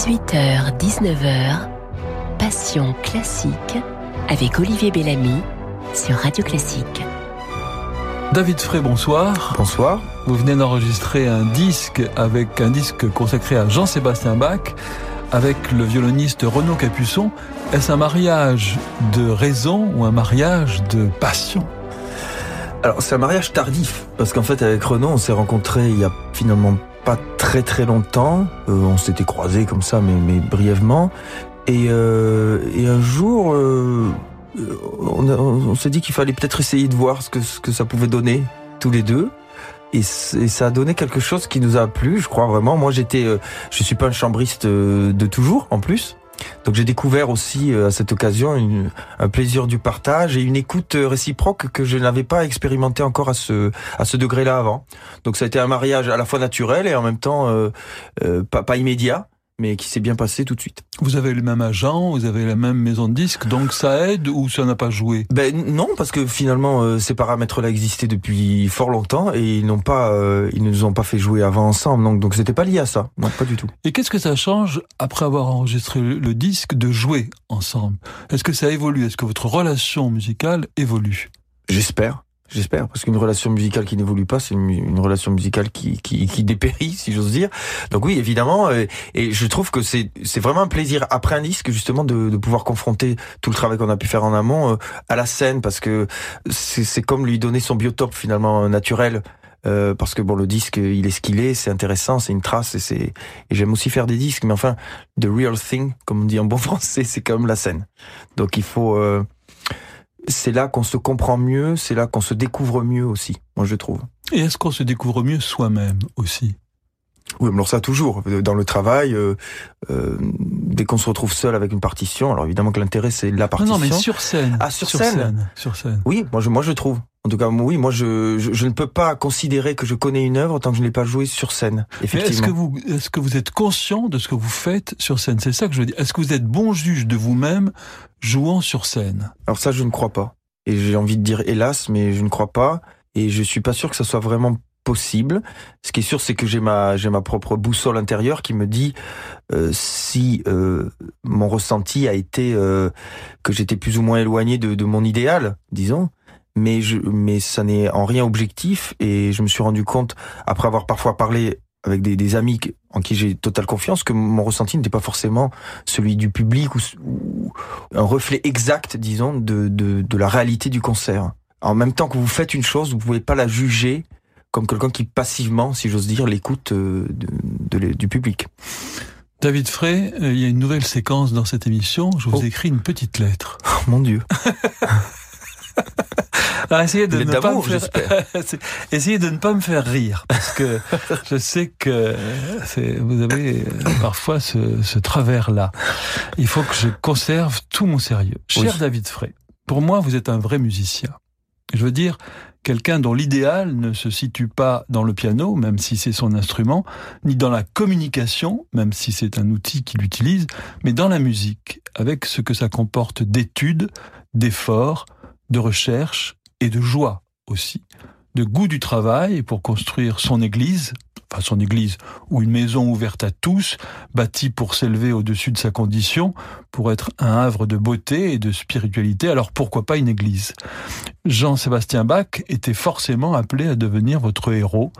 18h, 19h, Passion classique avec Olivier Bellamy sur Radio Classique. David Frey, bonsoir. Bonsoir. Vous venez d'enregistrer un disque avec un disque consacré à Jean-Sébastien Bach avec le violoniste Renaud Capuçon. Est-ce un mariage de raison ou un mariage de passion? Alors c'est un mariage tardif parce qu'en fait avec Renaud on s'est rencontrés il y a finalement pas très très longtemps. Euh, on s'était croisés comme ça mais, mais brièvement. Et, euh, et un jour euh, on, on s'est dit qu'il fallait peut-être essayer de voir ce que, ce que ça pouvait donner tous les deux. Et, et, ça a donné quelque chose qui nous a plu, je crois vraiment. Moi, j'étais, euh, je suis pas un chambriste euh, de toujours, en plus. Donc j'ai découvert aussi euh, à cette occasion une, un plaisir du partage et une écoute réciproque que je n'avais pas expérimenté encore à ce à ce degré-là avant. Donc ça a été un mariage à la fois naturel et en même temps euh, euh, pas immédiat mais qui s'est bien passé tout de suite. Vous avez le même agent, vous avez la même maison de disques, donc ça aide ou ça n'a pas joué? Ben non, parce que finalement euh, ces paramètres-là existaient depuis fort longtemps et ils n'ont pas, euh, ils ne nous ont pas fait jouer avant ensemble, donc donc c'était pas lié à ça, non pas du tout. Et qu'est-ce que ça change après avoir enregistré le, le disque de jouer ensemble? Est-ce que ça évolue? Est-ce que votre relation musicale évolue? J'espère. J'espère, parce qu'une relation musicale qui n'évolue pas, c'est une, relation musicale qui, qui, qui dépérit, si j'ose dire. Donc oui, évidemment, euh, et je trouve que c'est c'est vraiment un plaisir après un disque justement de, de pouvoir confronter tout le travail qu'on a pu faire en amont euh, à la scène, parce que c'est comme lui donner son biotope finalement naturel. Euh, parce que bon, le disque, il est ce qu'il est, c'est intéressant, c'est une trace, et c'est et j'aime aussi faire des disques, mais enfin, the real thing, comme on dit en bon français, c'est quand même la scène. Donc il faut euh, c'est là qu'on se comprend mieux, c'est là qu'on se découvre mieux aussi, moi je trouve. Et est-ce qu'on se découvre mieux soi-même aussi? Oui, alors ça toujours dans le travail. Euh, euh, dès qu'on se retrouve seul avec une partition, alors évidemment que l'intérêt c'est la partition. Non, non, mais sur scène. Ah, sur, sur scène. scène. Sur scène. Oui, moi je, moi je trouve. En tout cas, oui, moi je, je, je, ne peux pas considérer que je connais une œuvre tant que je ne l'ai pas jouée sur scène. Effectivement. Est-ce que vous, est-ce que vous êtes conscient de ce que vous faites sur scène? C'est ça que je veux dire. Est-ce que vous êtes bon juge de vous-même jouant sur scène? Alors ça, je ne crois pas. Et j'ai envie de dire hélas, mais je ne crois pas. Et je suis pas sûr que ça soit vraiment possible. Ce qui est sûr, c'est que j'ai ma j'ai ma propre boussole intérieure qui me dit euh, si euh, mon ressenti a été euh, que j'étais plus ou moins éloigné de, de mon idéal, disons. Mais je mais ça n'est en rien objectif et je me suis rendu compte après avoir parfois parlé avec des, des amis en qui j'ai totale confiance que mon ressenti n'était pas forcément celui du public ou, ou un reflet exact, disons, de, de, de la réalité du concert. En même temps que vous faites une chose, vous pouvez pas la juger comme quelqu'un qui passivement, si j'ose dire, l'écoute de, de, du public. David Frey, il y a une nouvelle séquence dans cette émission. Je vous oh. écris une petite lettre. Oh mon Dieu. Alors, essayez de ne pas me faire... essayez de ne pas me faire rire parce que je sais que vous avez parfois ce, ce travers là. Il faut que je conserve tout mon sérieux. Oui. Cher David Frey, pour moi vous êtes un vrai musicien. Je veux dire, quelqu'un dont l'idéal ne se situe pas dans le piano, même si c'est son instrument, ni dans la communication, même si c'est un outil qu'il utilise, mais dans la musique, avec ce que ça comporte d'études, d'efforts, de recherche et de joie aussi, de goût du travail pour construire son église, enfin son église, ou une maison ouverte à tous, bâtie pour s'élever au-dessus de sa condition, pour être un havre de beauté et de spiritualité, alors pourquoi pas une église? Jean-Sébastien Bach était forcément appelé à devenir votre héros,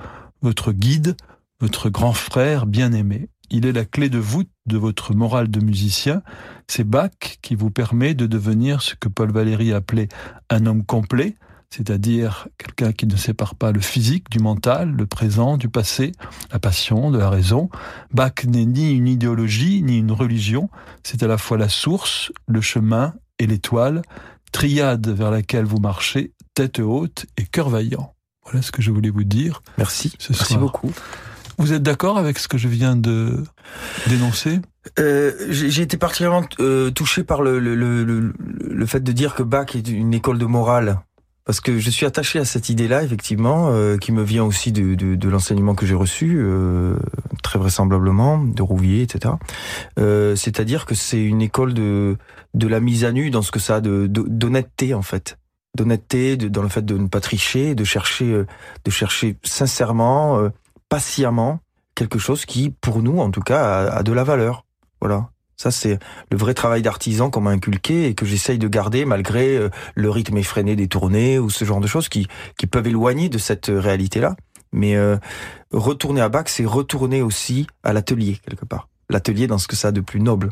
votre guide, votre grand frère bien-aimé. Il est la clé de voûte de votre morale de musicien. C'est Bach qui vous permet de devenir ce que Paul Valéry appelait un homme complet, c'est-à-dire quelqu'un qui ne sépare pas le physique du mental, le présent du passé, la passion de la raison. Bach n'est ni une idéologie ni une religion, c'est à la fois la source, le chemin et l'étoile, triade vers laquelle vous marchez, tête haute et cœur vaillant. Voilà ce que je voulais vous dire. Merci. Ce Merci soir. beaucoup. Vous êtes d'accord avec ce que je viens de dénoncer? Euh, J'ai été particulièrement euh, touché par le, le, le, le, fait de dire que Bach est une école de morale. Parce que je suis attaché à cette idée-là, effectivement, euh, qui me vient aussi de, de, de l'enseignement que j'ai reçu, euh, très vraisemblablement, de Rouvier, etc. Euh, C'est-à-dire que c'est une école de, de la mise à nu dans ce que ça a d'honnêteté, en fait d'honnêteté, dans le fait de ne pas tricher, de chercher, euh, de chercher sincèrement, patiemment quelque chose qui, pour nous en tout cas, a, a de la valeur. Voilà. Ça, c'est le vrai travail d'artisan qu'on m'a inculqué et que j'essaye de garder malgré euh, le rythme effréné des tournées ou ce genre de choses qui, qui peuvent éloigner de cette réalité-là. Mais euh, retourner à Bach, c'est retourner aussi à l'atelier, quelque part. L'atelier dans ce que ça a de plus noble.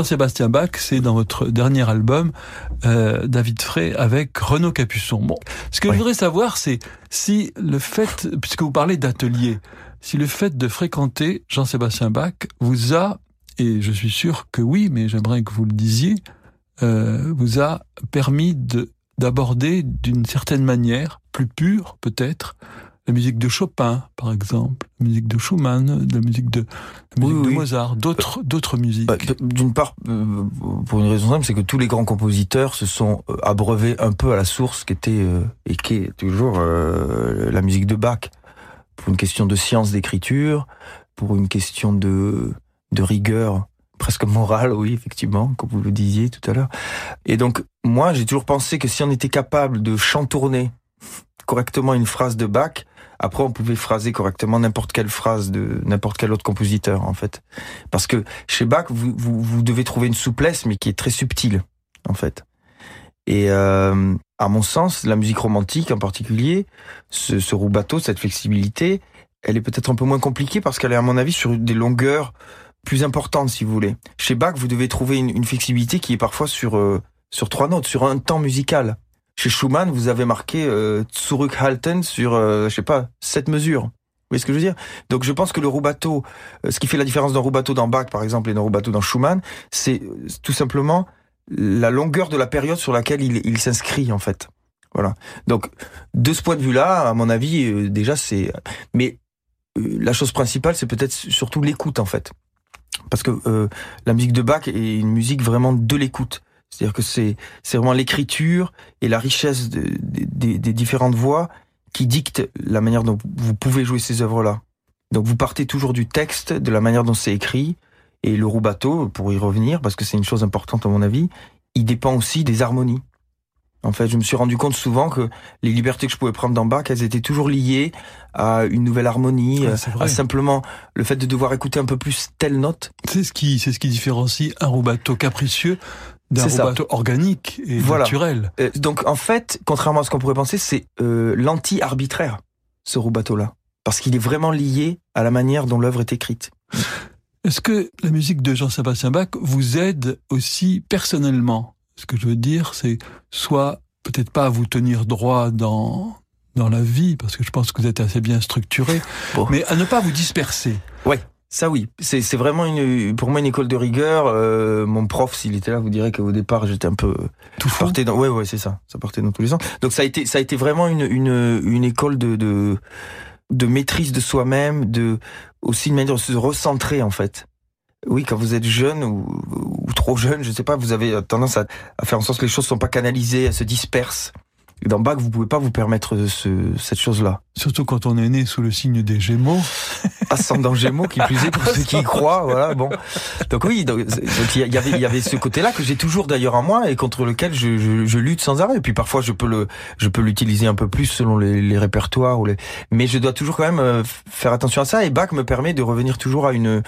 Jean-Sébastien Bach, c'est dans votre dernier album, euh, David Frey avec Renaud Capuçon. Bon, ce que je voudrais savoir, c'est si le fait, puisque vous parlez d'atelier, si le fait de fréquenter Jean-Sébastien Bach vous a, et je suis sûr que oui, mais j'aimerais que vous le disiez, euh, vous a permis de d'aborder d'une certaine manière, plus pure peut-être, la musique de Chopin, par exemple, la musique de Schumann, la musique de, la musique de Mozart, d'autres, d'autres musiques. Bah, d'une part, euh, pour une raison simple, c'est que tous les grands compositeurs se sont euh, abreuvés un peu à la source qui était euh, et qui est toujours la musique de Bach, pour une question de science d'écriture, pour une question de de rigueur presque morale, oui, effectivement, comme vous le disiez tout à l'heure. Et donc, moi, j'ai toujours pensé que si on était capable de chantourner correctement une phrase de Bach, après, on pouvait phraser correctement n'importe quelle phrase de n'importe quel autre compositeur, en fait. Parce que chez Bach, vous, vous, devez trouver une souplesse, mais qui est très subtile, en fait. Et euh, à mon sens, la musique romantique en particulier, ce, ce rubato, cette flexibilité, elle est peut-être un peu moins compliquée parce qu'elle est, à mon avis, sur des longueurs plus importantes, si vous voulez. Chez Bach, vous devez trouver une, une flexibilité qui est parfois sur euh, sur trois notes, sur un temps musical. Chez Schumann, vous avez marqué euh, sur, euh, je sais pas, sept mesures. Vous voyez ce que je veux dire? Donc je pense que le rubato, euh, ce qui fait la différence d'un rubato dans Bach par exemple et d'un rubato dans Schumann, c'est euh, tout simplement la longueur de la période sur laquelle il, il s'inscrit en fait. Voilà. Donc de ce point de vue-là, à mon avis, déjà c'est. Mais la chose principale, c'est peut-être surtout l'écoute en fait, parce que la musique de Bach est une musique vraiment de l'écoute. C'est-à-dire que c'est c'est vraiment l'écriture et la richesse des différentes voix qui dictent la manière dont vous pouvez jouer ces œuvres-là. Donc vous partez toujours du texte, de la manière dont c'est écrit, et le rubato, pour y revenir, parce que c'est une chose importante à mon avis, il dépend aussi des harmonies. En fait, je me suis rendu compte souvent que les libertés que je pouvais prendre dans Bach, elles étaient toujours liées à une nouvelle harmonie, à simplement le fait de devoir écouter un peu plus telle note. C'est ce qui, c'est ce qui différencie un rubato capricieux d'un rubato organique et naturel. Euh, donc en fait, contrairement à ce qu'on pourrait penser, c'est euh, l'anti-arbitraire, ce rubato-là. Parce qu'il est vraiment lié à la manière dont l'œuvre est écrite. Est-ce que la musique de Jean-Sébastien Bach vous aide aussi personnellement? Ce que je veux dire, c'est soit peut-être pas à vous tenir droit dans dans la vie, parce que je pense que vous êtes assez bien structuré, mais à ne pas vous disperser. Ouais. Ça oui, c'est vraiment une pour moi une école de rigueur. Euh, mon prof, s'il était là, vous dirait qu'au départ j'étais un peu tout partait dans ouais ouais c'est ça, ça partait dans tous les sens. Donc ça a été ça a été vraiment une une, une école de, de de maîtrise de soi-même, de aussi une manière de se recentrer en fait. Oui, quand vous êtes jeune ou, ou trop jeune, je sais pas, vous avez tendance à, à faire en sorte que les choses sont pas canalisées, elles se dispersent dans Bach, vous pouvez pas vous permettre ce, cette chose-là. Surtout quand on est né sous le signe des Gémeaux. Ascendant Gémeaux, qui plus est pour ceux qui y croient, voilà. Bon, donc oui, donc il y avait y avait ce côté-là que j'ai toujours d'ailleurs en moi et contre lequel je, je, je, lutte sans arrêt. Et puis parfois je peux le je peux l'utiliser un peu plus selon les, les, répertoires ou les. Mais je dois toujours quand même euh, faire attention à ça. Et Bach me permet de revenir toujours à une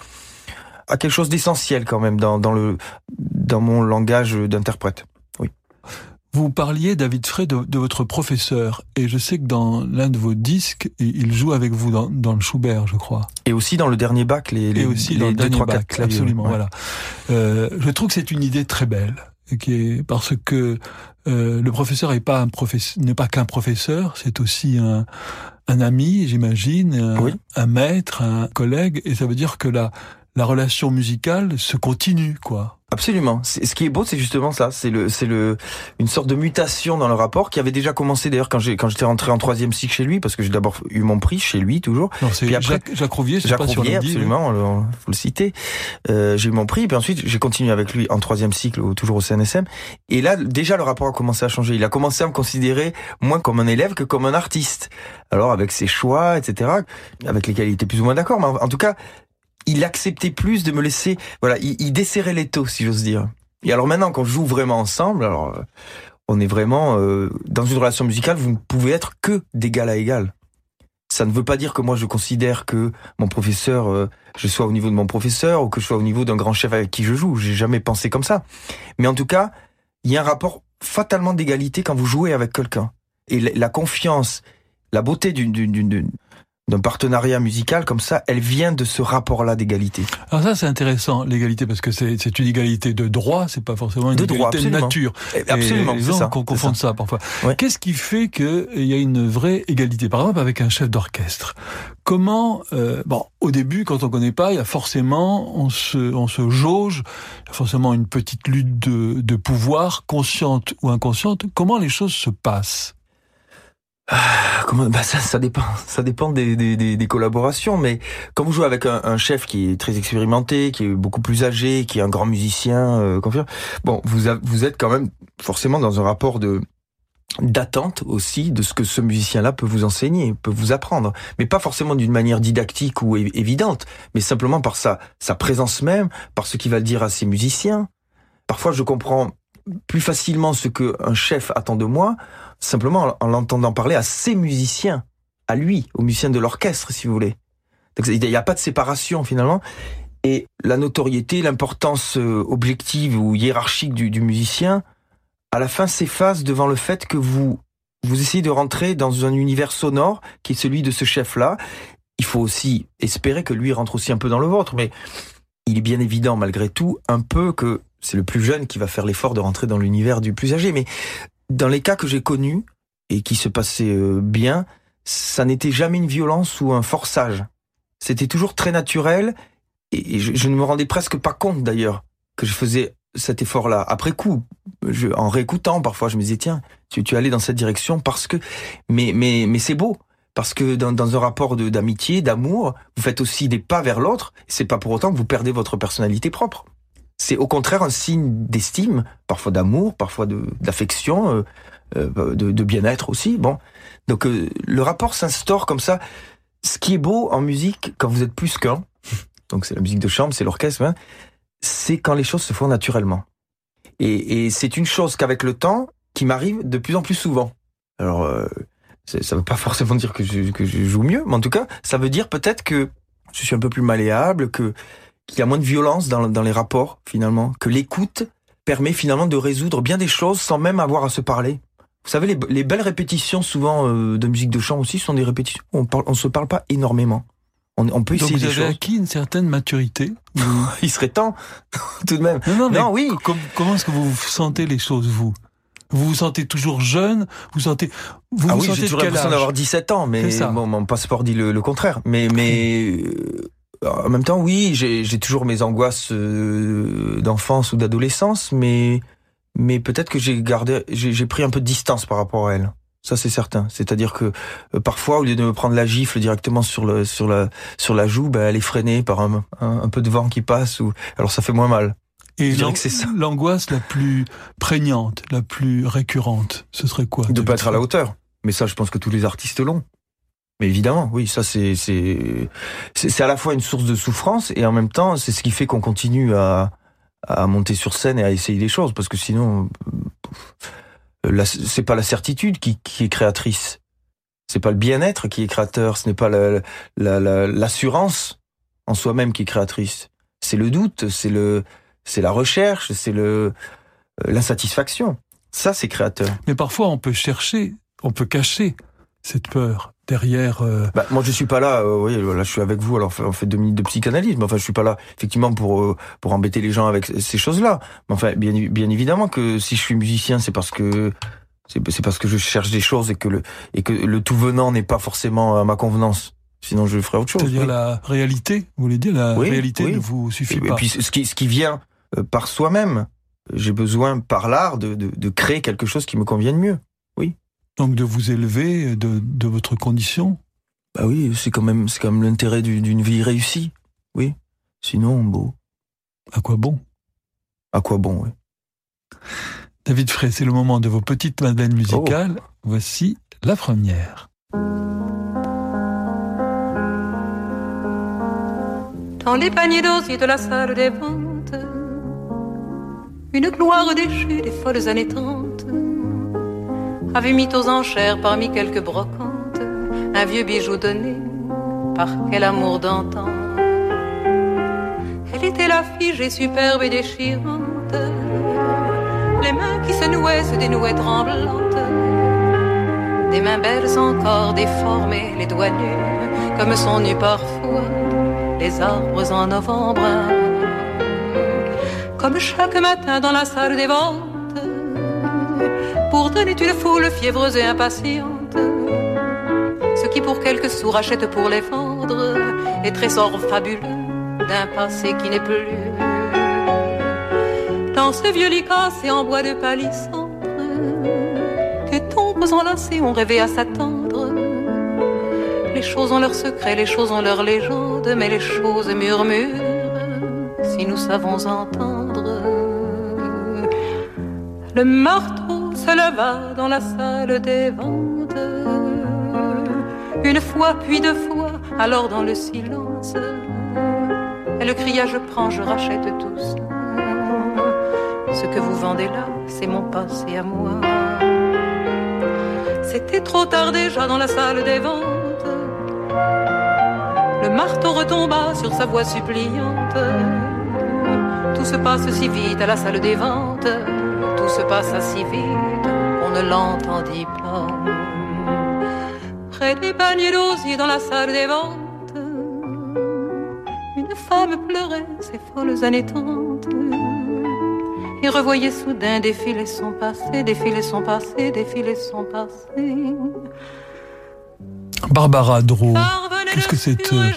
à quelque chose d'essentiel quand même dans dans le dans mon langage d'interprète. Vous parliez, David Frey, de, votre professeur, et je sais que dans l'un de vos disques, il joue avec vous dans, dans, le Schubert, je crois. Et aussi dans le dernier bac, les, les et aussi dans le dernier bac, absolument, voilà. Euh, je trouve que c'est une idée très belle, qui est parce que euh, le professeur n'est pas un professeur, n'est pas qu'un professeur, c'est aussi un, un ami, j'imagine, un, un maître, un collègue, et ça veut dire que la la relation musicale se continue, quoi. Absolument. Ce qui est beau, c'est justement ça. C'est le, c'est le, une sorte de mutation dans le rapport qui avait déjà commencé d'ailleurs quand j'ai, quand j'étais rentré en troisième cycle chez lui, parce que j'ai d'abord eu mon prix chez lui toujours. Non, c'est puis après, Jacques, Jacques Rouvier, Jacques pas Rouvier, absolument, il faut le citer. Euh, j'ai eu mon prix, puis ensuite j'ai continué avec lui en troisième cycle, toujours au CNSM. Et là, déjà le rapport a commencé à changer. Il a commencé à me considérer moins comme un élève que comme un artiste. Alors avec ses choix, etc., avec lesquels il était plus ou moins d'accord, mais en tout cas, il acceptait plus de me laisser, voilà, il, il desserrait les taux, si j'ose dire. Et alors maintenant, quand je joue vraiment ensemble, alors euh, on est vraiment euh, dans une relation musicale, vous ne pouvez être que d'égal à égal. Ça ne veut pas dire que moi je considère que mon professeur, euh, je sois au niveau de mon professeur ou que je sois au niveau d'un grand chef avec qui je joue. J'ai jamais pensé comme ça. Mais en tout cas, il y a un rapport fatalement d'égalité quand vous jouez avec quelqu'un. Et la confiance, la beauté d'une d'un partenariat musical comme ça, elle vient de ce rapport-là d'égalité. Alors ça c'est intéressant l'égalité parce que c'est une égalité de droit, c'est pas forcément une égalité de nature. Eh, absolument, c'est ça. Qu'on confonde ça. parfois. Qu'est-ce qui fait qu'il y a une vraie égalité? Par exemple avec un chef d'orchestre. Comment euh, bon au début quand on connaît pas, il y a forcément on se on se jauge, il y a forcément une petite lutte de, de pouvoir consciente ou inconsciente. Comment les choses se passent? Ah, comment bah ça, ça dépend, ça dépend des, des, des, collaborations. Mais quand vous jouez avec un, un, chef qui est très expérimenté, qui est beaucoup plus âgé, qui est un grand musicien, euh, bon, vous vous êtes quand même forcément dans un rapport de d'attente aussi de ce que ce musicien-là peut vous enseigner, peut vous apprendre, mais pas forcément d'une manière didactique ou évidente, mais simplement par sa sa présence même, par ce qu'il va dire à ses musiciens. Parfois, je comprends plus facilement ce que un chef attend de moi simplement en l'entendant parler à ses musiciens, à lui, aux musiciens de l'orchestre, si vous voulez. il n'y a pas de séparation finalement. Et la notoriété, l'importance euh, objective ou hiérarchique du, musicien, à la fin s'efface devant le fait que vous vous essayez de rentrer dans un univers sonore qui est celui de ce chef-là. Il faut aussi espérer que lui rentre aussi un peu dans le vôtre, mais il est bien évident malgré tout un peu que c'est le plus jeune qui va faire l'effort de rentrer dans l'univers du plus âgé. Mais dans les cas que j'ai connus et qui se passaient euh, bien, ça n'était jamais une violence ou un forçage. C'était toujours très naturel et je, ne me rendais presque pas compte d'ailleurs que je faisais cet effort-là. Après coup, je, en réécoutant parfois, je me disais tiens, tu, tu allais dans cette direction parce que, mais mais mais c'est beau parce que dans, dans un rapport d'amitié, d'amour, vous faites aussi des pas vers l'autre. C'est pas pour autant que vous perdez votre personnalité propre. C'est au contraire un signe d'estime, parfois d'amour, parfois d'affection, euh, euh, de, bien-être aussi. Bon, donc euh, le rapport s'instaure comme ça. Ce qui est beau en musique, quand vous êtes plus qu'un, donc c'est la musique de chambre, c'est l'orchestre, hein, c'est quand les choses se font naturellement. Et, c'est une chose qu'avec le temps, qui m'arrive de plus en plus souvent. Alors, euh, ça veut pas forcément dire que je joue mieux, mais en tout cas, ça veut dire peut-être que je suis un peu plus malléable, que qu'il y a moins de violence dans, dans les rapports finalement, que l'écoute permet finalement de résoudre bien des choses sans même avoir à se parler. Vous savez, les, les belles répétitions souvent euh, de musique de chant aussi sont des répétitions. On parle, on se parle pas énormément. On, on peut essayer Donc vous avez acquis une certaine maturité. Il serait temps, tout de même. Non, non, oui. comment est-ce que vous sentez les choses, vous? Vous vous sentez toujours jeune? Vous sentez vous Ah vous oui, j'ai toujours l'impression d'avoir 17 ans, mais bon, mon passeport dit le, le contraire. Mais mais euh, en même temps, oui, j'ai toujours mes angoisses euh, d'enfance ou d'adolescence, mais mais peut-être que j'ai gardé, j'ai pris un peu de distance par rapport à elle. Ça c'est certain. C'est-à-dire que euh, parfois, au lieu de me prendre la gifle directement sur le sur la sur la joue, ben, elle est freinée par un, un, peu de vent qui passe. Ou alors ça fait moins mal. Et l'angoisse la plus prégnante, la plus récurrente, ce serait quoi De pas être à la hauteur. Mais ça, je pense que tous les artistes l'ont. Mais évidemment, oui, ça c'est c'est à la fois une source de souffrance et en même temps c'est ce qui fait qu'on continue à à monter sur scène et à essayer des choses. Parce que sinon euh, c'est pas la certitude qui, qui est créatrice, c'est pas le bien-être qui est créateur, ce n'est pas l'assurance la, en soi-même qui est créatrice, c'est le doute, c'est le c'est la recherche, c'est le euh, l'insatisfaction. Ça c'est créateur. Mais parfois on peut chercher, on peut cacher cette peur derrière euh... bah, Moi, je suis pas là. Euh, oui, là, je suis avec vous. Alors, on fait deux minutes de psychanalyse. Mais enfin, je suis pas là effectivement pour euh, pour embêter les gens avec ces choses-là. Mais enfin, bien bien évidemment que si je suis musicien, c'est parce que c'est parce que je cherche des choses et que le et que le tout venant n'est pas forcément à ma convenance. Sinon, je ferais autre chose. C'est-à-dire la réalité. Vous voulez dire la réalité ne vous suffit pas. Et puis ce qui ce qui vient euh, par soi-même. J'ai besoin par l'art de, de de créer quelque chose qui me convienne mieux. Donc de vous élever de, de votre condition? Bah oui, c'est quand même, c'est quand même l'intérêt d'une vie réussie. Oui. Sinon, bon. À quoi bon? À quoi bon, oui. David Frey, c'est le moment de vos petites madeleines musicales. Oh. Voici la première. Dans les paniers d'osier de la salle des ventes, une gloire déchue des folles années 30 avait mis aux enchères parmi quelques brocantes un vieux bijou donné par quel amour d'antan. Elle était la figée superbe et déchirante, les mains qui se nouaient se dénouaient tremblantes, des mains belles encore déformées, les doigts nus comme sont nus parfois les arbres en novembre. Comme chaque matin dans la salle des ventes Pourtant est une foule fiévreuse et impatiente. Ce qui pour quelques sous rachètent pour les vendre est trésor fabuleux d'un passé qui n'est plus. Dans ce vieux lit cassé en bois de palissandre, que tombes enlacés ont rêvé à Satan Les choses ont leurs secrets, les choses ont leurs légendes, mais les choses murmurent si nous savons entendre. Le marteau se leva dans la salle des ventes. Une fois, puis deux fois, alors dans le silence. Elle cria Je prends, je rachète tout. Ce que vous vendez là, c'est mon passé à moi. C'était trop tard déjà dans la salle des ventes. Le marteau retomba sur sa voix suppliante. Tout se passe si vite à la salle des ventes. Tout se passa si vite ne l'entendit pas. Près des paniers d'osier dans la salle des ventes, une femme pleurait ses folles années et revoyait soudain défiler son passé, défiler son passé, défiler son passé. Barbara Dro, qu'est-ce que cette euh,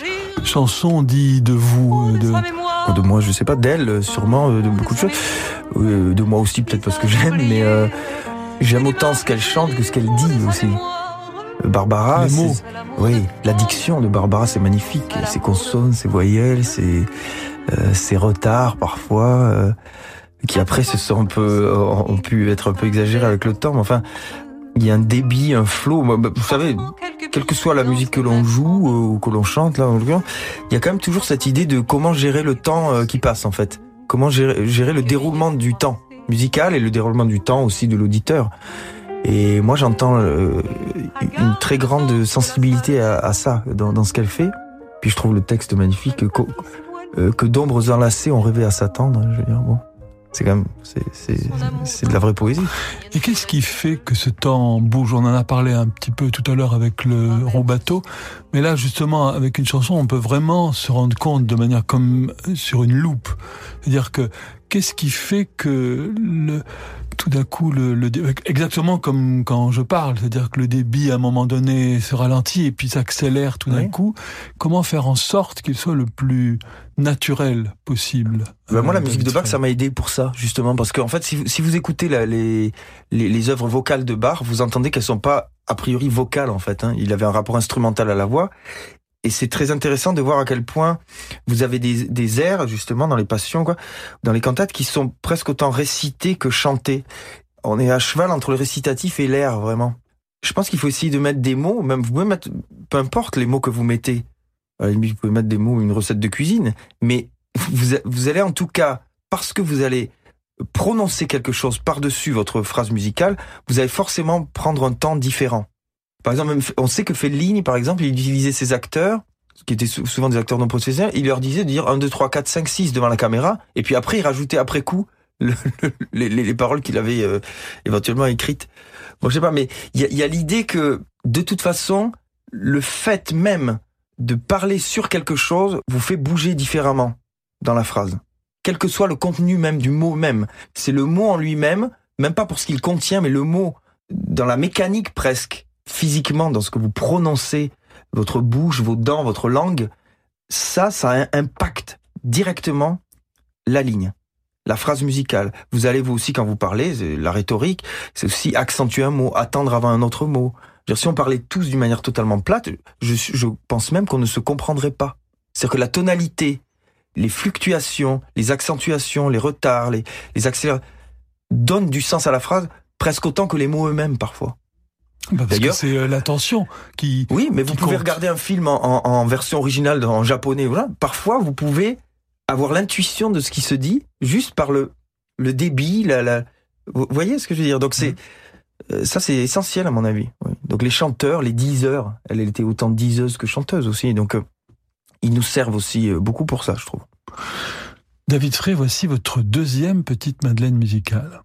chanson dit de vous euh, de... de moi, je sais pas, d'elle, sûrement, euh, de beaucoup de choses. De moi aussi, peut-être parce que j'aime, mais j'aime autant ce qu'elle chante que ce qu'elle dit aussi. Barbara, Les mots. oui, l'addiction de Barbara, c'est magnifique. Ses consonnes, ses voyelles, ses, ses retards parfois qui après se sont un peu, ont pu être un peu exagérés avec le temps. Mais enfin, il y a un débit, un flow. Vous savez, quelle que soit la musique que l'on joue euh, ou que l'on chante, là, il y a quand même toujours cette idée de comment gérer le temps euh, qui passe, en fait. Comment gérer, gérer le déroulement du temps musical et le déroulement du temps aussi de l'auditeur. Et moi, j'entends euh, une très grande sensibilité à, à ça dans, dans ce qu'elle fait. Puis je trouve le texte magnifique. Que, que d'ombres enlacées ont rêvé à s'attendre. Je veux dire, bon c'est quand même c'est de la vraie poésie. Et qu'est-ce qui fait que ce temps bouge? On en a parlé un petit peu tout à l'heure avec le rond bateau, mais là justement avec une chanson, on peut vraiment se rendre compte de manière comme sur une loupe, c'est-à-dire que qu'est-ce qui fait que le tout d'un coup le, le, exactement comme quand je parle, c'est-à-dire que le débit à un moment donné se ralentit et puis s'accélère tout d'un coup. Comment faire en sorte qu'il soit le plus naturel possible? Ben Moi, la musique de Bach, ça m'a aidé pour ça justement parce qu'en fait, si vous, si vous écoutez la, les, les, les œuvres vocales de Bach, vous entendez qu'elles sont pas a priori vocales en fait. Hein. Il avait un rapport instrumental à la voix et c'est très intéressant de voir à quel point vous avez des, airs, justement, dans les passions, quoi, dans les cantates, qui sont presque autant récités que chantés. On est à cheval entre le récitatif et l'air, vraiment. Je pense qu'il faut essayer de mettre des mots, même vous pouvez mettre, peu importe les mots que vous mettez. vous pouvez mettre des mots, une recette de cuisine, mais vous allez en tout cas, parce que vous allez prononcer quelque chose par-dessus votre phrase musicale, vous allez forcément prendre un temps différent. Par exemple, on sait que Fellini, par exemple, il utilisait ses acteurs, qui étaient souvent des acteurs non professionnels, il leur disait de dire 1, 2, 3, 4, 5, 6 devant la caméra, et puis après, il rajoutait après coup le, les, les, paroles qu'il avait euh, éventuellement écrites. Bon, je sais pas, mais il y a l'idée que, de toute façon, le fait même de parler sur quelque chose vous fait bouger différemment dans la phrase. Quel que soit le contenu même du mot même. C'est le mot en lui-même, même pas pour ce qu'il contient, mais le mot dans la mécanique presque physiquement dans ce que vous prononcez, votre bouche, vos dents, votre langue, ça, ça impacte directement la ligne, la phrase musicale. Vous allez vous aussi quand vous parlez, la rhétorique, c'est aussi accentuer un mot, attendre avant un autre mot. Dire, si on parlait tous d'une manière totalement plate, je, je pense même qu'on ne se comprendrait pas. C'est-à-dire que la tonalité, les fluctuations, les accentuations, les retards, les, les accélérations, donnent du sens à la phrase presque autant que les mots eux-mêmes parfois. Bah D'ailleurs, c'est euh, l'attention qui. Oui, mais vous pouvez regarder un film en, en, version originale en japonais. Voilà. Parfois, vous pouvez avoir l'intuition de ce qui se dit juste par le le débit, la, la... Vous voyez ce que je veux dire? Donc c'est mmh. ça, c'est essentiel à mon avis. Oui. Donc les chanteurs, les diseurs, elle, était autant diseuse que chanteuse aussi. Donc euh, ils nous servent aussi euh, beaucoup pour ça, je trouve. David Frey, voici votre deuxième petite Madeleine musicale.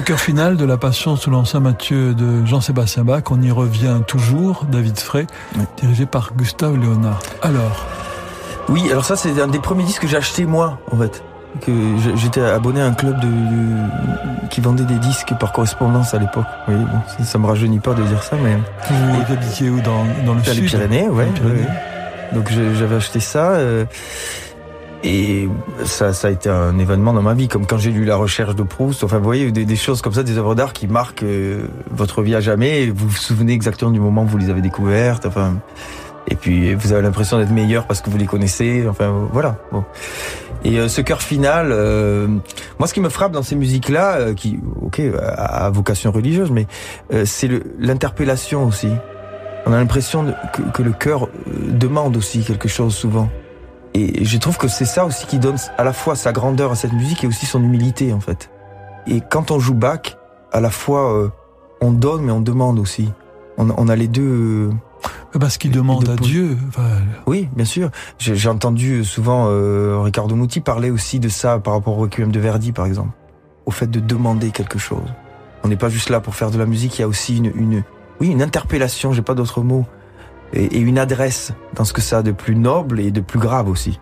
Le cœur final de la Passion selon Saint Matthieu de Jean-Sébastien Bach, on y revient toujours, David Frey, dirigé par Gustave Léonard. Alors Oui, alors ça c'est un des premiers disques que j'ai acheté moi, en fait. Que j'étais abonné à un club de, qui vendait des disques par correspondance à l'époque. Oui, bon, ça, me rajeunit pas de dire ça, mais. Vous habitiez où dans, dans le sud les Pyrénées, ouais. Donc j'avais acheté ça. Euh, et ça, ça a été un événement dans ma vie, comme quand j'ai lu La Recherche de Proust. Enfin, vous voyez, des, choses comme ça, des œuvres d'art qui marquent euh, votre vie à jamais. Vous vous souvenez exactement du moment où vous les avez découvertes. Enfin, et puis vous avez l'impression d'être meilleur parce que vous les connaissez. Enfin, voilà. Bon. Et euh, ce cœur final, euh, moi, ce qui me frappe dans ces musiques-là, qui, ok, à, vocation religieuse, mais c'est l'interpellation aussi. On a l'impression que, le cœur demande aussi quelque chose souvent. Et je trouve que c'est ça aussi qui donne à la fois sa grandeur à cette musique et aussi son humilité en fait. Et quand on joue Bach, à la fois euh, on donne mais on demande aussi. On, on a les deux. Euh, Parce qu'il demande à Dieu. Oui, bien sûr. J'ai entendu souvent euh, Ricardo Muti parler aussi de ça par rapport au Requiem de Verdi par exemple. Au fait de demander quelque chose. On n'est pas juste là pour faire de la musique, il y a aussi une, une oui, une interpellation, j'ai pas d'autre mot et, une adresse dans ce que ça a de plus noble et de plus grave aussi.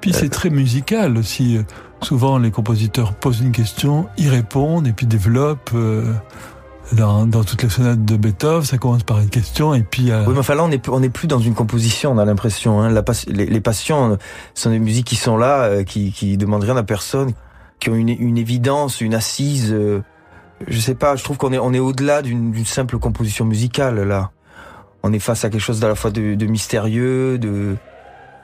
Puis c'est très musical aussi. Souvent, les compositeurs posent une question, y répondent et puis développent. Euh, dans, dans, toutes les sonates de Beethoven, ça commence par une question et puis. Euh... Oui, mais enfin là, on n'est on n'est plus dans une composition. On a l'impression. Hein, les, les, passions sont des musiques qui sont là, euh, qui qui demandent rien à personne, qui ont une, une évidence, une assise. Euh, je sais pas. Je trouve qu'on est on est au-delà d'une simple composition musicale là on est face à quelque chose d'à la fois de, mystérieux, de,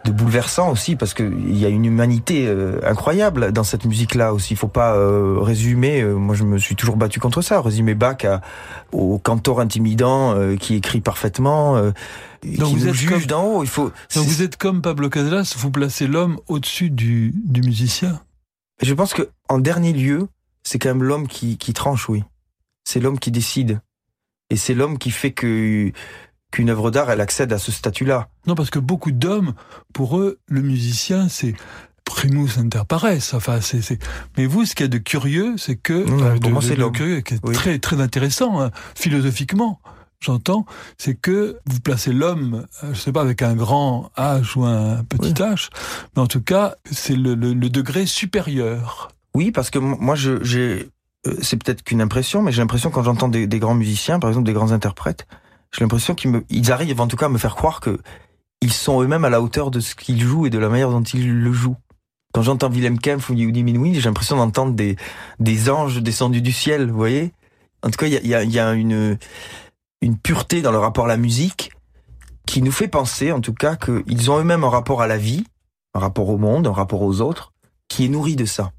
de bouleversant aussi, parce qu'il y a une humanité euh, incroyable dans cette musique-là aussi. Il faut pas euh, résumer. Euh, moi, je me suis toujours battu contre ça. Résumer Bach au cantor intimidant qui écrit parfaitement. Donc qui vous êtes juge d'en haut. Il faut. Donc vous êtes comme Pablo Casals. Vous placez l'homme au-dessus du, du musicien. Je pense que en dernier lieu, c'est quand même l'homme qui, qui tranche, oui. C'est l'homme qui décide. Et c'est l'homme qui fait que qu'une œuvre d'art, elle accède à ce statut-là. Non, parce que beaucoup d'hommes, pour eux, le musicien, c'est primus inter pares. Enfin, c'est, Mais vous, ce qu'il y a de curieux, c'est que pour moi, c'est curieux, qui est très très intéressant hein, philosophiquement. J'entends, c'est que vous placez l'homme, euh, je sais pas avec un grand H ou un petit H, mais en tout cas, c'est le, degré supérieur. Oui, parce que moi, j'ai, euh, c'est peut-être qu'une impression, mais j'ai l'impression quand j'entends des, des, grands musiciens, par exemple des grands interprètes, j'ai l'impression qu'ils me, ils arrivent en tout cas à me faire croire que ils sont eux-mêmes à la hauteur de ce qu'ils jouent et de la manière dont ils le jouent. Quand j'entends Willem Kempf ou Yudi Minui, j'ai l'impression d'entendre des, des anges descendus du ciel, vous voyez? En tout cas, il y a, y a une, une pureté dans le rapport à la musique qui nous fait penser, en tout cas, qu'ils ont eux-mêmes un rapport à la vie, un rapport au monde, un rapport aux autres, qui est nourri de ça.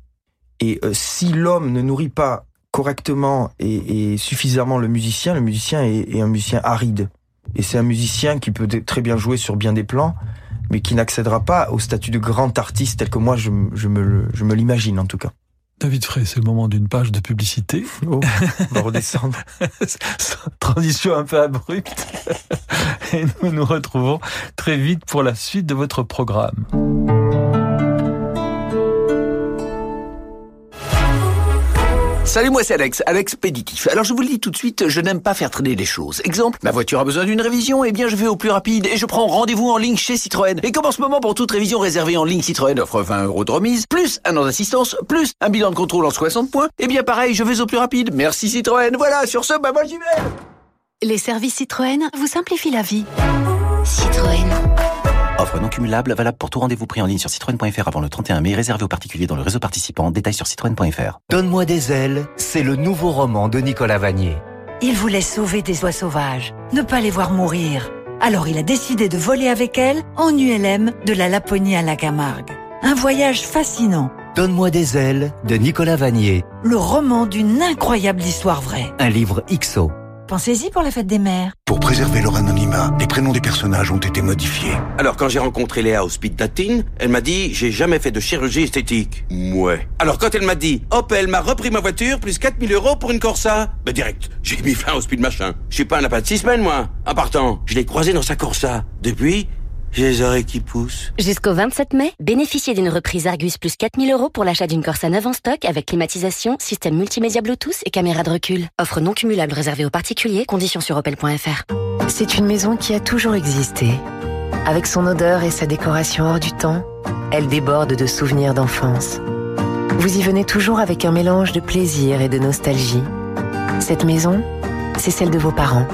Et euh, si l'homme ne nourrit pas correctement et, suffisamment le musicien, le musicien est, un musicien aride. Et c'est un musicien qui peut très bien jouer sur bien des plans, mais qui n'accédera pas au statut de grand artiste tel que moi je, me, je me l'imagine en tout cas. David Frey, c'est le moment d'une page de publicité. Oh, on va redescendre. Transition un peu abrupte. Et nous nous retrouvons très vite pour la suite de votre programme. Salut, moi c'est Alex, Alex Péditif. Alors je vous le dis tout de suite, je n'aime pas faire traîner les choses. Exemple, ma voiture a besoin d'une révision, eh bien je vais au plus rapide et je prends rendez-vous en ligne chez Citroën. Et comme en ce moment pour toute révision réservée en ligne Citroën offre 20 euros de remise, plus un an d'assistance, plus un bilan de contrôle en 60 points, eh bien pareil, je vais au plus rapide. Merci Citroën. Voilà, sur ce, bah moi j'y vais. Les services Citroën vous simplifient la vie. Citroën. Offre non cumulable, valable pour tout rendez-vous pris en ligne sur citroën.fr avant le 31 mai, réservé aux particuliers dans le réseau participant. Détails sur citroën.fr. Donne-moi des ailes, c'est le nouveau roman de Nicolas Vanier. Il voulait sauver des oies sauvages, ne pas les voir mourir. Alors il a décidé de voler avec elles en ULM de la Laponie à la Camargue. Un voyage fascinant. Donne-moi des ailes de Nicolas Vanier. Le roman d'une incroyable histoire vraie. Un livre XO. Pensez-y pour la fête des mères. Pour préserver leur anonymat, les prénoms des personnages ont été modifiés. Alors quand j'ai rencontré Léa au speed dating, elle m'a dit j'ai jamais fait de chirurgie esthétique. Ouais. Alors quand elle m'a dit hop, elle m'a repris ma voiture plus 4000 euros pour une Corsa, bah direct, j'ai mis fin au speed machin. Je suis pas un lapin de six semaines moi. En partant, je l'ai croisé dans sa Corsa. Depuis, J'ai les oreilles qui poussent. Jusqu'au 27 mai, bénéficiez d'une reprise Argus plus 4000 euros pour l'achat d'une Corsa neuve en stock avec climatisation, système multimédia Bluetooth et caméra de recul. Offre non cumulable réservée aux particuliers, conditions sur opel.fr. C'est une maison qui a toujours existé. Avec son odeur et sa décoration hors du temps, elle déborde de souvenirs d'enfance. Vous y venez toujours avec un mélange de plaisir et de nostalgie. Cette maison, c'est celle de vos parents.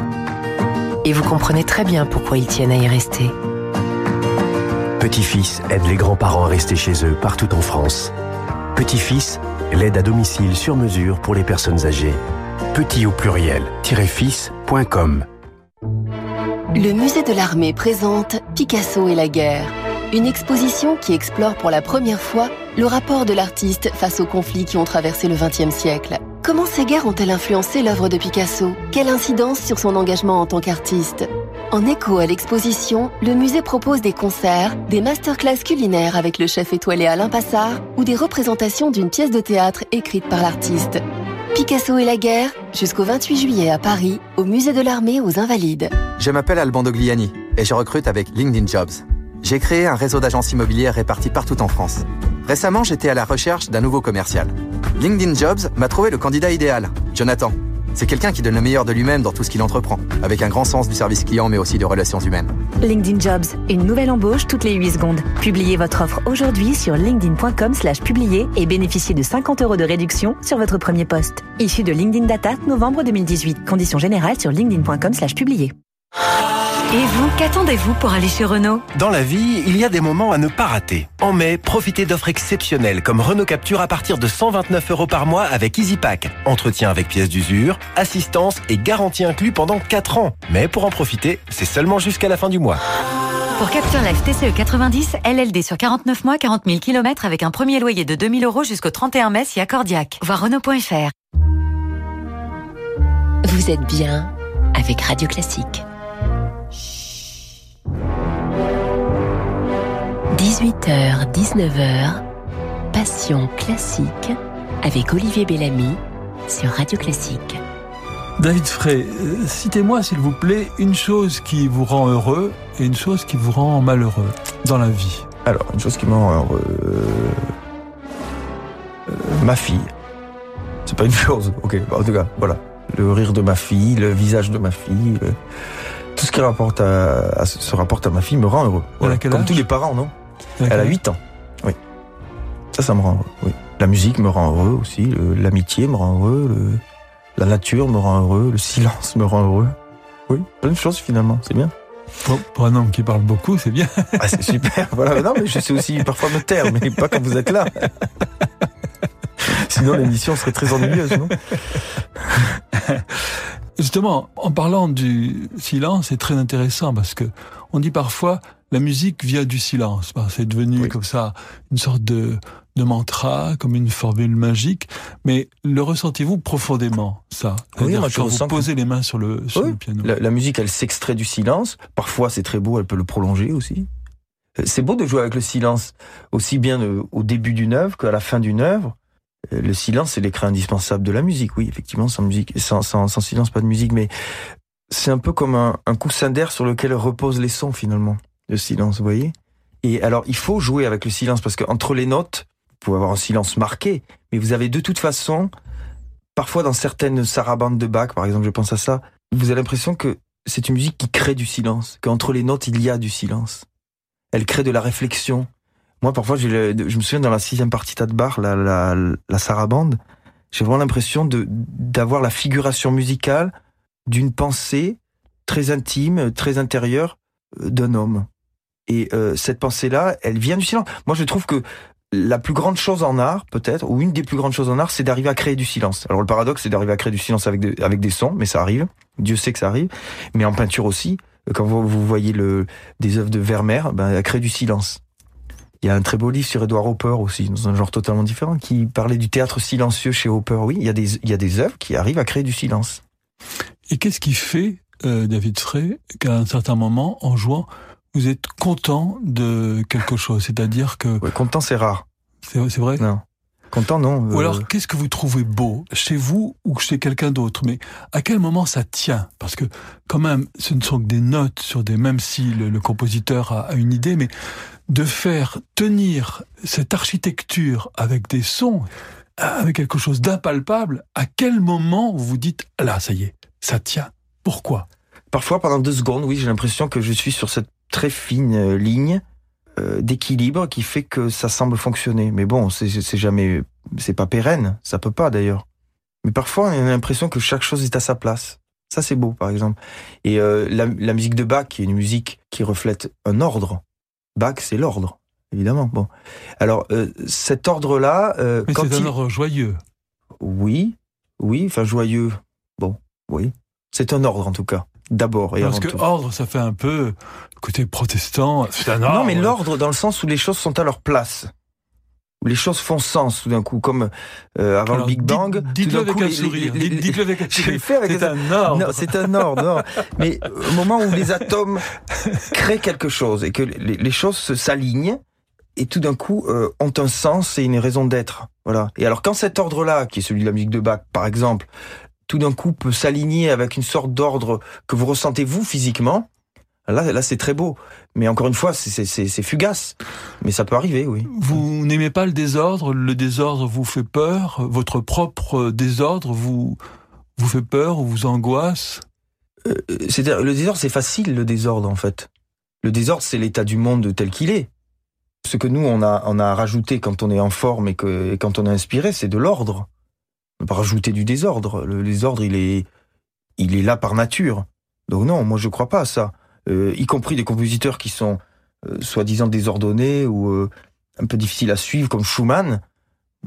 Et vous comprenez très bien pourquoi ils tiennent à y rester. Petit-fils aide les grands-parents à rester chez eux partout en France. Petit-fils, l'aide à domicile sur mesure pour les personnes âgées. Petit au pluriel, fils.com. Le musée de l'armée présente Picasso et la guerre, une exposition qui explore pour la première fois le rapport de l'artiste face aux conflits qui ont traversé le XXe siècle. Comment ces guerres ont-elles influencé l'œuvre de Picasso? Quelle incidence sur son engagement en tant qu'artiste? En écho à l'exposition, le musée propose des concerts, des masterclass culinaires avec le chef étoilé Alain Passard ou des représentations d'une pièce de théâtre écrite par l'artiste. Picasso et la guerre, jusqu'au 28 juillet à Paris, au musée de l'armée aux Invalides. Je m'appelle Alban Dogliani et je recrute avec LinkedIn Jobs. J'ai créé un réseau d'agences immobilières réparties partout en France. Récemment, j'étais à la recherche d'un nouveau commercial. LinkedIn Jobs m'a trouvé le candidat idéal, Jonathan. C'est quelqu'un qui donne le meilleur de lui-même dans tout ce qu'il entreprend, avec un grand sens du service client mais aussi de relations humaines. LinkedIn Jobs, une nouvelle embauche toutes les 8 secondes. Publiez votre offre aujourd'hui sur linkedin.com slash publier et bénéficiez de 50 euros de réduction sur votre premier poste. Issu de LinkedIn Data, novembre 2018. Conditions générales sur linkedin.com slash publier. Et vous, qu'attendez-vous pour aller chez Renault? Dans la vie, il y a des moments à ne pas rater. En mai, profitez d'offres exceptionnelles comme Renault Capture à partir de 129 euros par mois avec EasyPack. Entretien avec pièces d'usure, assistance et garantie inclus pendant 4 ans. Mais pour en profiter, c'est seulement jusqu'à la fin du mois. Pour Capture Life TCE 90, LLD sur 49 mois, 40 000 km avec un premier loyer de 2000 euros jusqu'au 31 mai si accordiaque. Voir Renault.fr. Vous êtes bien avec Radio Classique. 18h, 19h, Passion classique avec Olivier Bellamy sur Radio Classique. David Frey, euh, citez-moi s'il vous plaît une chose qui vous rend heureux et une chose qui vous rend malheureux dans la vie. Alors, une chose qui me rend heureux. Euh, ma fille. C'est pas une chose, ok. En tout cas, voilà. Le rire de ma fille, le visage de ma fille, tout ce qui rapporte à, se rapporte à ma fille me rend heureux. Comme tous les parents, non? Elle a 8 ans. Oui. Ça, ça me rend heureux. Oui. La musique me rend heureux aussi. L'amitié me rend heureux. la nature me rend heureux. Le silence me rend heureux. Oui, plein de choses finalement. C'est bien. Pour, un homme qui parle beaucoup, c'est bien. Ah, c'est super. Voilà. Non, mais je sais aussi parfois me taire, mais pas quand vous êtes là. Sinon, l'émission serait très ennuyeuse, non? Justement, en parlant du silence, c'est très intéressant parce que on dit parfois la musique vient du silence. C'est devenu comme ça une sorte de, de mantra, comme une formule magique. Mais le ressentez-vous profondément, ça? Oui, quand vous posez les mains sur le, sur le piano. La, la musique, elle s'extrait du silence. Parfois, c'est très beau, elle peut le prolonger aussi. C'est beau de jouer avec le silence, aussi bien au début d'une œuvre qu'à la fin d'une œuvre. Euh, le silence, c'est l'écran indispensable de la musique. Oui, effectivement, sans musique, sans, sans, sans silence, pas de musique. Mais c'est un peu comme un, un coussin d'air sur lequel reposent les sons finalement. Le silence, vous voyez? Et alors, il faut jouer avec le silence parce qu'entre les notes, vous pouvez avoir un silence marqué, mais vous avez de toute façon, parfois dans certaines sarabandes de Bach, par exemple, je pense à ça, vous avez l'impression que c'est une musique qui crée du silence, qu'entre les notes, il y a du silence. Elle crée de la réflexion, moi, parfois, je me souviens dans la sixième partie de bar, la, la, sarabande, j'ai vraiment l'impression de d'avoir la figuration musicale d'une pensée très intime, très intérieure euh, d'un homme. Et euh, cette pensée-là, elle vient du silence. Moi, je trouve que la plus grande chose en art, peut-être, ou une des plus grandes choses en art, c'est d'arriver à créer du silence. Alors le paradoxe, c'est d'arriver à créer du silence avec des, avec des sons, mais ça arrive. Dieu sait que ça arrive. Mais en peinture aussi, quand vous, vous voyez le, des œuvres de Vermeer, ben, elle crée du silence. Il y a un très beau livre sur Edward Hopper aussi, dans un genre totalement différent, qui parlait du théâtre silencieux chez Hopper. Oui, il y a des, il y a des œuvres qui arrivent à créer du silence. Et qu'est-ce qui fait, euh, David Frey, qu'à un certain moment, en jouant, vous êtes content de quelque chose C'est-à-dire que... content, c'est rare. C'est vrai? Non. Content, non. Ou alors, qu'est-ce que vous trouvez beau? Chez vous ou chez quelqu'un d'autre? Mais à quel moment ça tient? Parce que quand même, ce ne sont que des notes sur des mêmes si le, compositeur a, une idée, mais de faire tenir cette architecture avec des sons, avec quelque chose d'impalpable, à quel moment vous vous dites là, ça y est, ça tient Pourquoi? Parfois, pendant deux secondes, oui, j'ai l'impression que je suis sur cette très fine euh, ligne euh, d'équilibre qui fait que ça semble fonctionner. Mais bon, c'est jamais, c'est pas pérenne, ça peut pas d'ailleurs. Mais parfois, on a l'impression que chaque chose est à sa place. Ça, c'est beau, par exemple. Et euh, la, la, musique de Bach, qui est une musique qui reflète un ordre. Bach, c'est l'ordre, évidemment. Bon, alors euh, cet ordre-là, euh, mais c'est un ordre joyeux. Oui, oui, enfin joyeux. Bon, oui, c'est un ordre en tout cas d'abord. Parce que ordre, ça fait un peu côté protestant. C'est un ordre. Non, mais l'ordre dans le sens où les choses sont à leur place. Où les choses font sens tout d'un coup, comme euh, avant le Big Bang. Dites-le avec, un sourire. Dites-le avec un sourire. C'est un ordre. c'est un ordre. mais au moment où les atomes créent quelque chose et que les, choses s'alignent, et tout d'un coup euh, ont un sens et une raison d'être. Voilà. Et alors quand cet ordre-là, qui est celui de la musique de Bach, par exemple, tout d'un coup peut s'aligner avec une sorte d'ordre que vous ressentez vous physiquement, là, là c'est très beau. Mais encore une fois, c'est fugace. Mais ça peut arriver, oui. Vous n'aimez pas le désordre? Le désordre vous fait peur? Votre propre désordre vous, vous fait peur ou vous angoisse? Euh, C'est-à-dire, le désordre, c'est facile, le désordre, en fait. Le désordre, c'est l'état du monde tel qu'il est. Ce que nous, on a, on a rajouté quand on est en forme et, que, et quand on est inspiré, c'est de l'ordre rajouter du désordre. Le désordre, il est, il est là par nature. Donc non, moi je crois pas à ça. Euh, y compris des compositeurs qui sont euh, soi-disant désordonnés ou euh, un peu difficiles à suivre, comme Schumann.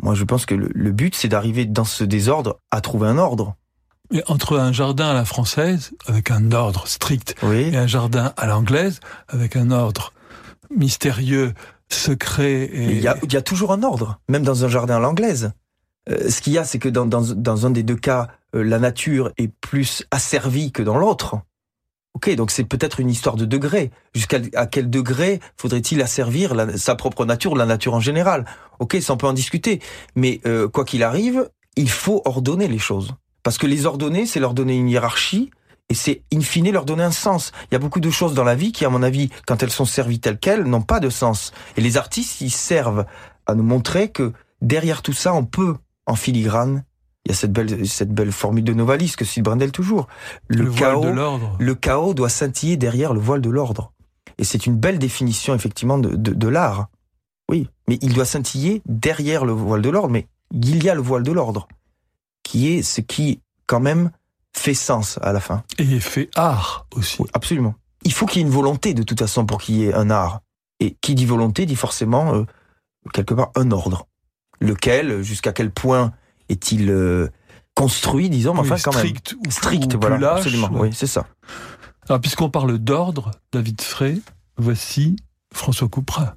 Moi je pense que le, but, c'est d'arriver dans ce désordre à trouver un ordre. Mais entre un jardin à la française, avec un ordre strict, et un jardin à l'anglaise, avec un ordre mystérieux, secret. Et... Il, y a, il y a toujours un ordre, même dans un jardin à l'anglaise. Euh, ce qu'il y a, c'est que dans, dans, dans, un des deux cas, euh, la nature est plus asservie que dans l'autre. Ok, donc c'est peut-être une histoire de degré. Jusqu'à quel degré faudrait-il asservir sa propre nature, la nature en général? Ok, ça on peut en discuter. Mais euh, quoi qu'il arrive, il faut ordonner les choses. Parce que les ordonner, c'est leur donner une hiérarchie et c'est in fine leur donner un sens. Il y a beaucoup de choses dans la vie qui, à mon avis, quand elles sont servies telles quelles, n'ont pas de sens. Et les artistes, ils servent à nous montrer que derrière tout ça, on peut en filigrane. Il y a cette belle, cette belle formule de Novalis que cite Brendel toujours. Le, chaos, de le chaos doit scintiller derrière le voile de l'ordre. Et c'est une belle définition effectivement de, de, l'art. Oui, mais il doit scintiller derrière le voile de l'ordre. Mais il y a le voile de l'ordre, qui est ce qui quand même fait sens à la fin. Et fait art aussi. absolument. Il faut qu'il y ait une volonté de toute façon pour qu'il y ait un art. Et qui dit volonté dit forcément euh, quelque part un ordre lequel, jusqu'à quel point est-il euh, construit, disons, mais enfin quand strict même. strict, voilà, absolument, oui, c'est ça. Alors, puisqu'on parle d'ordre, David Frey, voici François Couperin.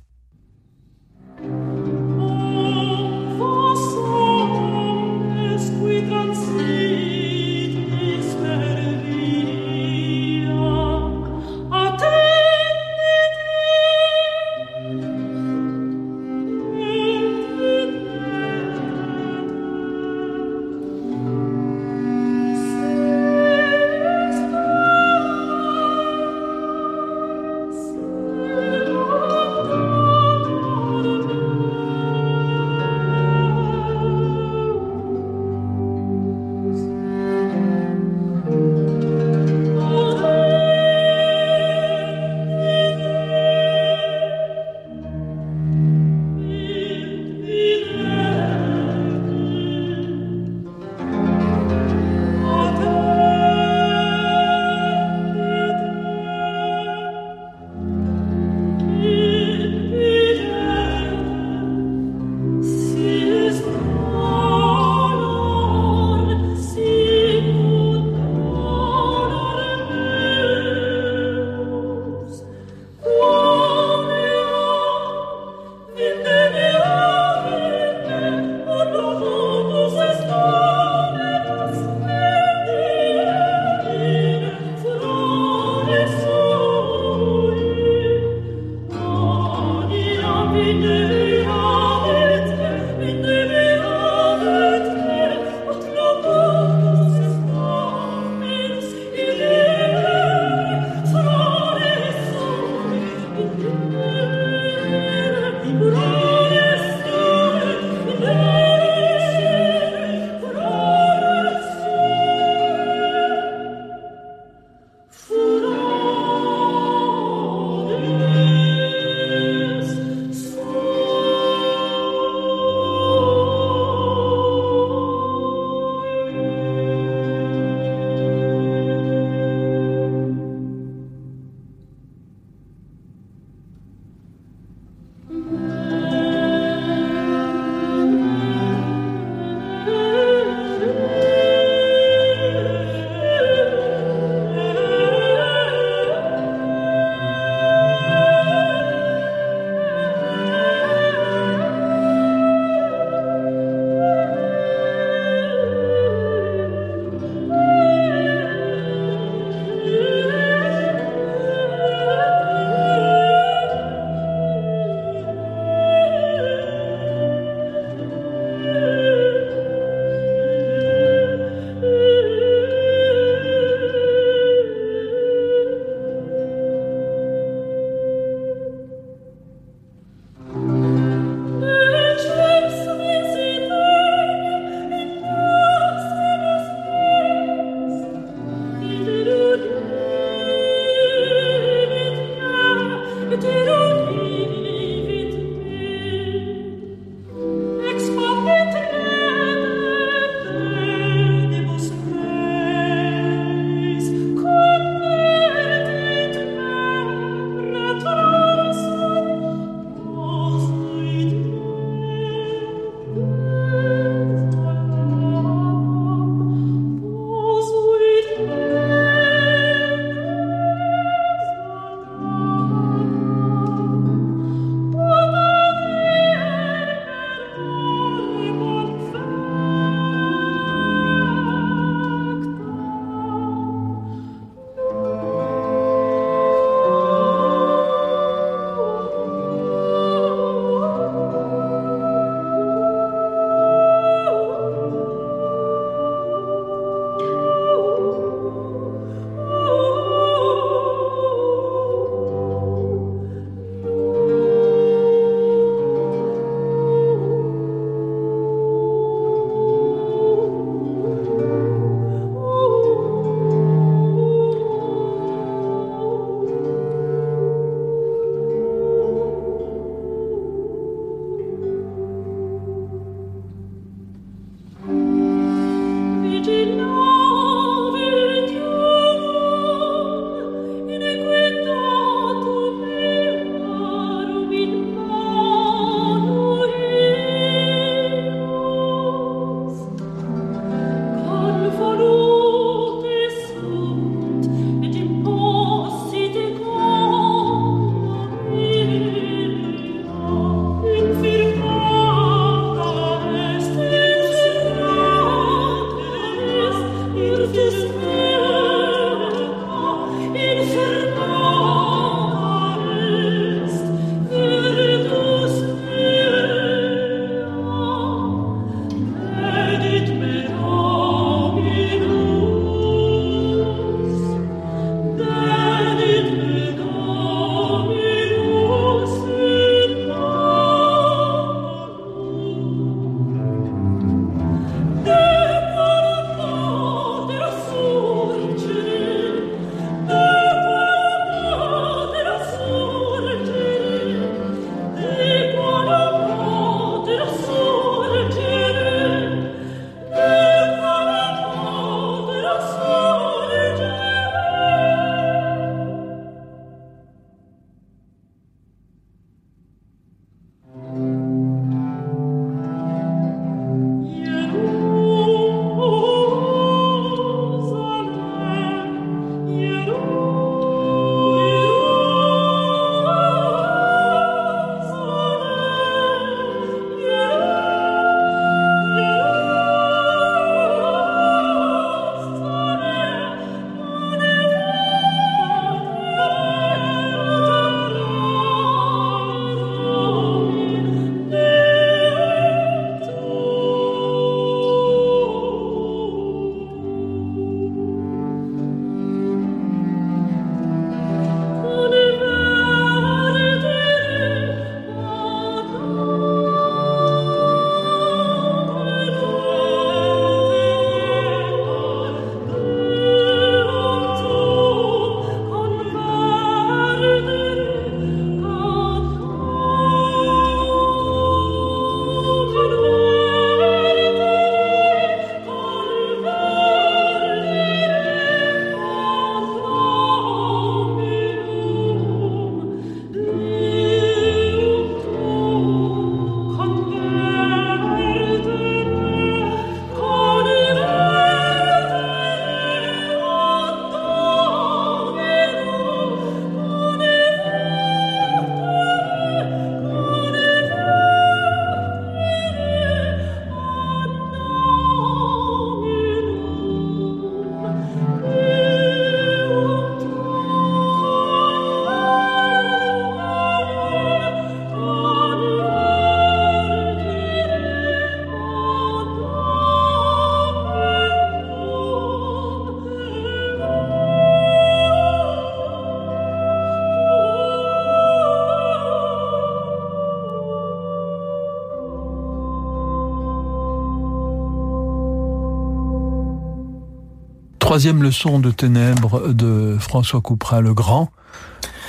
Troisième leçon de ténèbres de François Couperin le Grand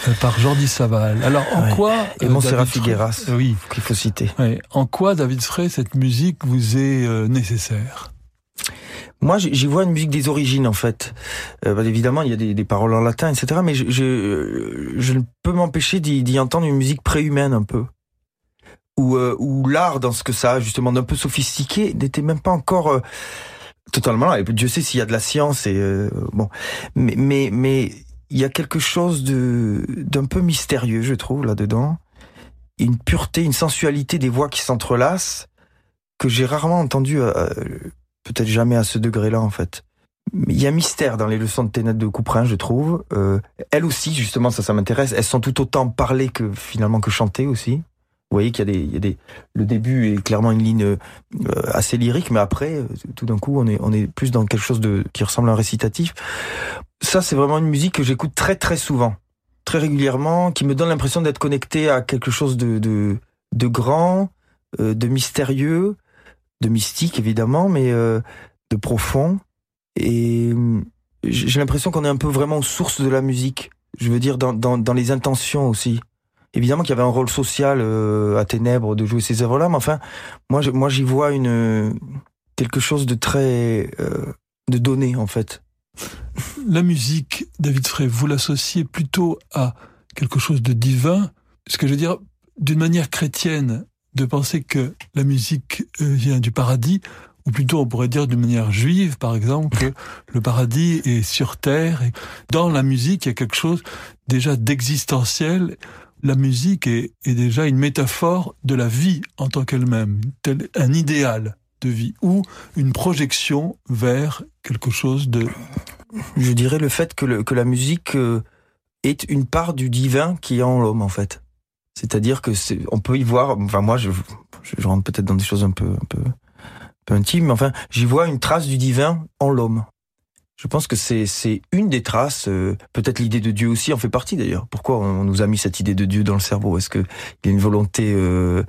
euh, par Jordi Saval. Alors en quoi et Montserrat Figueras, oui, qu'il faut citer. En quoi David Frey cette musique vous est nécessaire? Moi, j'y vois une musique des origines, en fait. Euh, bah, évidemment, il y a des, des, paroles en latin, etc. Mais je, je, je ne peux m'empêcher d'y entendre une musique préhumaine, un peu. Où, euh, où l'art, dans ce que ça a, justement, d'un peu sophistiqué, n'était même pas encore... Euh, totalement. Et Dieu sait s'il y a de la science et euh, bon, mais mais mais il y a quelque chose de d'un peu mystérieux, je trouve là-dedans. Une pureté, une sensualité des voix qui s'entrelacent que j'ai rarement entendu euh, peut-être jamais à ce degré-là en fait. Il y a mystère dans les leçons de Ténèbres de Couperin, je trouve. Euh, elles aussi, justement, ça, ça m'intéresse. Elles sont tout autant parlées que finalement que chantées aussi. Vous voyez qu'il y y a des, le début est clairement une ligne euh, assez lyrique, mais après, euh, tout d'un coup, on est, on est plus dans quelque chose de qui ressemble à un récitatif. Ça, c'est vraiment une musique que j'écoute très très souvent, très régulièrement, qui me donne l'impression d'être connecté à quelque chose de de, de grand, euh, de mystérieux, de mystique évidemment, mais euh, de profond. Et j'ai l'impression qu'on est un peu vraiment aux sources de la musique. Je veux dire dans, dans, dans les intentions aussi. Évidemment qu'il y avait un rôle social euh, à Ténèbres de jouer ces œuvres-là, mais enfin, moi, moi, j'y vois une quelque chose de très de donné en fait. La musique, David Frey, vous l'associez plutôt à quelque chose de divin. Ce que je veux dire, d'une manière chrétienne, de penser que la musique euh, vient du paradis, ou plutôt on pourrait dire d'une manière juive, par exemple, que le paradis est sur terre. Et dans la musique, il y a quelque chose déjà d'existentiel. La musique est, déjà une métaphore de la vie en tant qu'elle-même, un idéal de vie ou une projection vers quelque chose de... Je dirais le fait que, la musique euh, est une part du divin qui est en l'homme, en fait. C'est-à-dire que on peut y voir, enfin moi je, je rentre peut-être dans des choses un peu, un peu, un peu intimes, mais enfin j'y vois une trace du divin en l'homme. Je pense que c'est une des traces. Euh, peut-être l'idée de Dieu aussi en fait partie d'ailleurs. Pourquoi on nous a mis cette idée de Dieu dans le cerveau? Est-ce que il y a une volonté euh,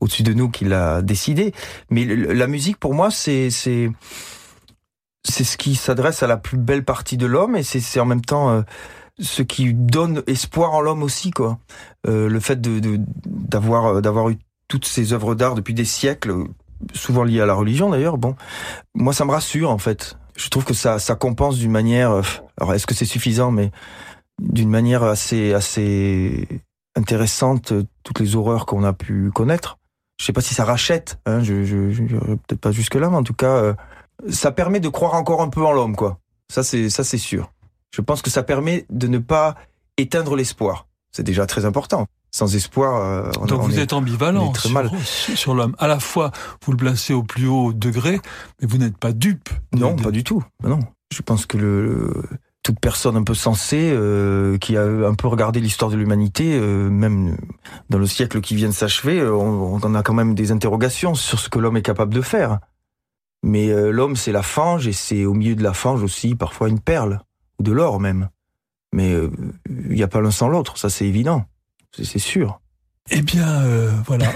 au-dessus de nous qui l'a décidé? Mais la musique pour moi c'est c'est ce qui s'adresse à la plus belle partie de l'homme et c'est en même temps euh, ce qui donne espoir en l'homme aussi, quoi. Euh, le fait de d'avoir d'avoir eu toutes ces œuvres d'art depuis des siècles, souvent liées à la religion d'ailleurs. Bon, moi ça me rassure en fait. Je trouve que ça ça compense d'une manière. Euh, alors est-ce que c'est suffisant, mais d'une manière assez assez intéressante toutes les horreurs qu'on a pu connaître. Je sais pas si ça rachète, hein, je, je, je peut-être pas jusque là, mais en tout cas, euh, ça permet de croire encore un peu en l'homme, quoi. Ça c'est ça c'est sûr je pense que ça permet de ne pas éteindre l'espoir. C'est déjà très important. Sans espoir, euh, on, donc vous êtes ambivalent très sur, mal. sur l'homme. À la fois, vous le placez au plus haut degré, mais vous n'êtes pas dupe. Non, pas du tout. Non, je pense que le, toute personne un peu sensée euh, qui a un peu regardé l'histoire de l'humanité, euh, même dans le siècle qui vient de s'achever, on, on, a quand même des interrogations sur ce que l'homme est capable de faire. Mais l'homme, c'est la fange, et c'est au milieu de la fange aussi parfois une perle ou de l'or même. Mais il euh, n'y a pas l'un sans l'autre, ça c'est évident, c'est sûr. Eh bien, euh, voilà.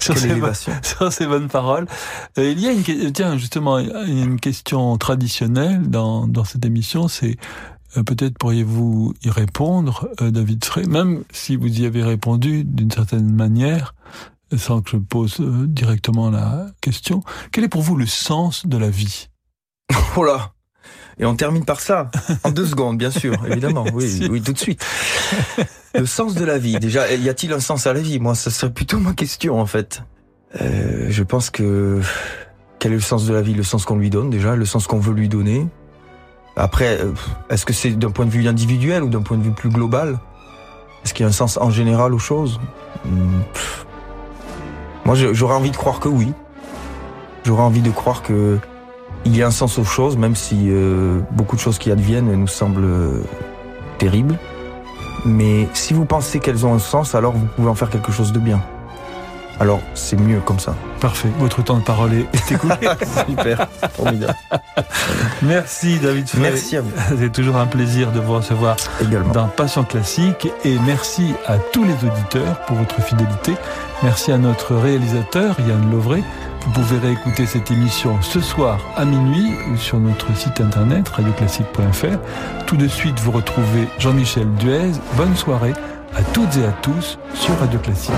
sur, ces bonnes, sur, ces bonnes, paroles. Euh, il y a une, tiens, justement, une question traditionnelle dans, dans cette émission, c'est peut-être pourriez-vous y répondre, David Frey, même si vous y avez répondu d'une certaine manière, sans que je pose directement la question, quel est pour vous le sens de la vie? Oh là Et on termine par ça, en deux secondes, bien sûr, évidemment, oui, oui, tout de suite. Le sens de la vie, déjà, y a-t-il un sens à la vie? Moi, ça serait plutôt ma question, en fait. Euh, je pense que... Quel est le sens de la vie? Le sens qu'on lui donne, déjà, le sens qu'on veut lui donner. Après, euh, est-ce que c'est d'un point de vue individuel ou d'un point de vue plus global? Est-ce qu'il y a un sens en général aux choses? Hmm, moi, j'aurais envie de croire que oui. J'aurais envie de croire que il y a un sens aux choses, même si euh, beaucoup de choses qui adviennent nous semblent euh, terribles. Mais si vous pensez qu'elles ont un sens, alors vous pouvez en faire quelque chose de bien. Alors, c'est mieux comme ça. Parfait. Votre temps de parole est écoulé. Super. Formidable. Merci, David Frey. Merci à vous. C'est toujours un plaisir de vous recevoir Également. dans Passion Classique. Et merci à tous les auditeurs pour votre fidélité. Merci à notre réalisateur, Yann Lovray, Vous pouvez réécouter cette émission ce soir à minuit ou sur notre site internet radioclassique.fr. Tout de suite, vous retrouvez Jean-Michel Duez. Bonne soirée à toutes et à tous sur Radio Classique.